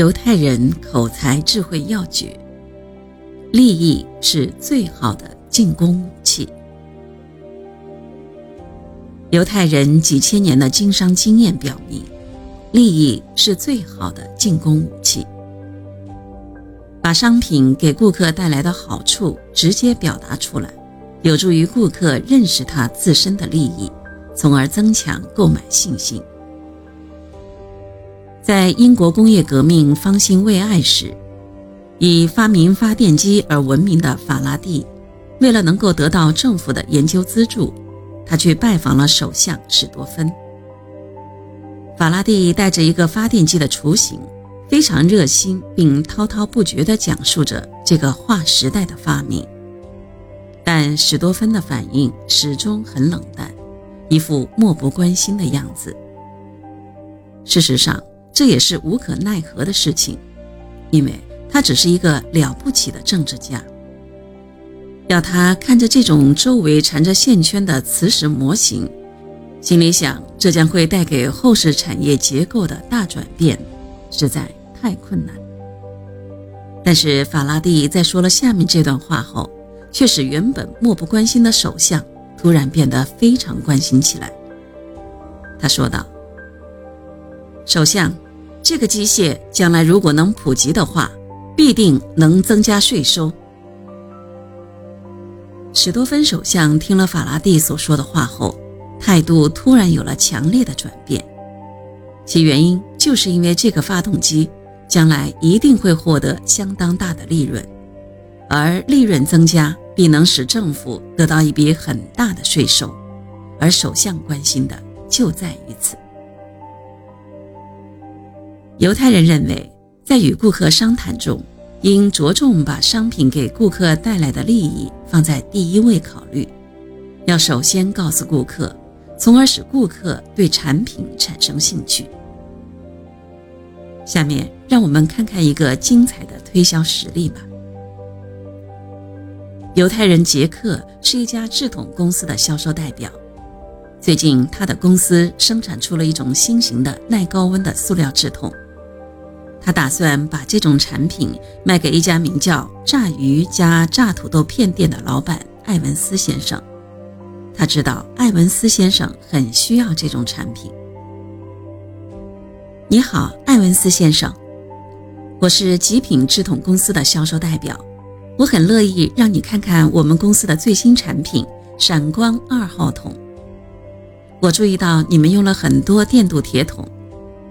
犹太人口才智慧要诀：利益是最好的进攻武器。犹太人几千年的经商经验表明，利益是最好的进攻武器。把商品给顾客带来的好处直接表达出来，有助于顾客认识他自身的利益，从而增强购买信心。在英国工业革命方兴未艾时，以发明发电机而闻名的法拉第，为了能够得到政府的研究资助，他去拜访了首相史多芬。法拉第带着一个发电机的雏形，非常热心并滔滔不绝地讲述着这个划时代的发明，但史多芬的反应始终很冷淡，一副漠不关心的样子。事实上，这也是无可奈何的事情，因为他只是一个了不起的政治家。要他看着这种周围缠着线圈的磁石模型，心里想这将会带给后世产业结构的大转变，实在太困难。但是法拉第在说了下面这段话后，却使原本漠不关心的首相突然变得非常关心起来。他说道：“首相。”这个机械将来如果能普及的话，必定能增加税收。史多芬首相听了法拉第所说的话后，态度突然有了强烈的转变。其原因就是因为这个发动机将来一定会获得相当大的利润，而利润增加必能使政府得到一笔很大的税收，而首相关心的就在于此。犹太人认为，在与顾客商谈中，应着重把商品给顾客带来的利益放在第一位考虑，要首先告诉顾客，从而使顾客对产品产生兴趣。下面让我们看看一个精彩的推销实例吧。犹太人杰克是一家制桶公司的销售代表，最近他的公司生产出了一种新型的耐高温的塑料制桶。他打算把这种产品卖给一家名叫“炸鱼加炸土豆片店”的老板艾文斯先生。他知道艾文斯先生很需要这种产品。你好，艾文斯先生，我是极品制桶公司的销售代表，我很乐意让你看看我们公司的最新产品——闪光二号桶。我注意到你们用了很多电镀铁桶。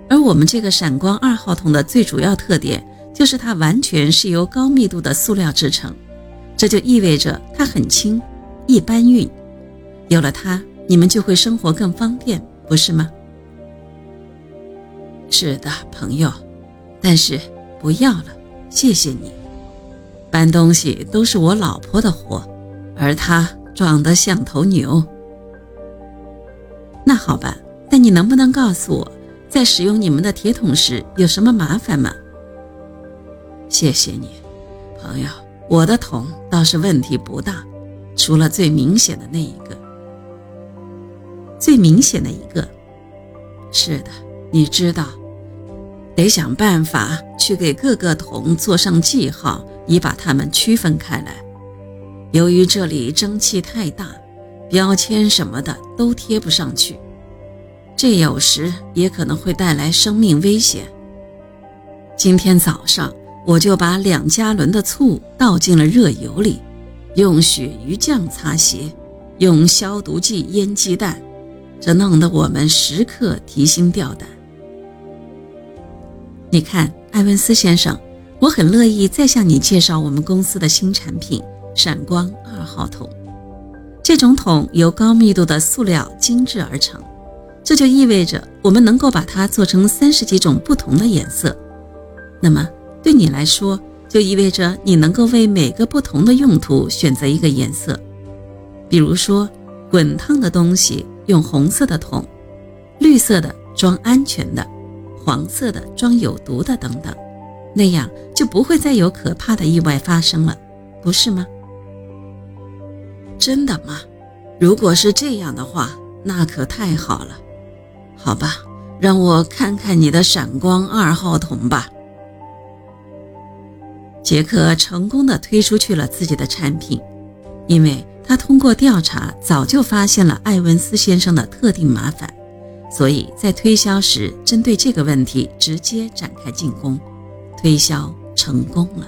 而我们这个闪光二号桶的最主要特点就是它完全是由高密度的塑料制成，这就意味着它很轻，易搬运。有了它，你们就会生活更方便，不是吗？是的，朋友。但是不要了，谢谢你。搬东西都是我老婆的活，而她壮得像头牛。那好吧，但你能不能告诉我？在使用你们的铁桶时有什么麻烦吗？谢谢你，朋友。我的桶倒是问题不大，除了最明显的那一个。最明显的一个，是的，你知道，得想办法去给各个桶做上记号，以把它们区分开来。由于这里蒸汽太大，标签什么的都贴不上去。这有时也可能会带来生命危险。今天早上我就把两加仑的醋倒进了热油里，用鳕鱼酱擦鞋，用消毒剂腌鸡蛋，这弄得我们时刻提心吊胆。你看，艾文斯先生，我很乐意再向你介绍我们公司的新产品——闪光二号桶。这种桶由高密度的塑料精制而成。这就意味着我们能够把它做成三十几种不同的颜色，那么对你来说，就意味着你能够为每个不同的用途选择一个颜色。比如说，滚烫的东西用红色的桶，绿色的装安全的，黄色的装有毒的等等，那样就不会再有可怕的意外发生了，不是吗？真的吗？如果是这样的话，那可太好了。好吧，让我看看你的闪光二号桶吧。杰克成功的推出去了自己的产品，因为他通过调查早就发现了艾文斯先生的特定麻烦，所以在推销时针对这个问题直接展开进攻，推销成功了。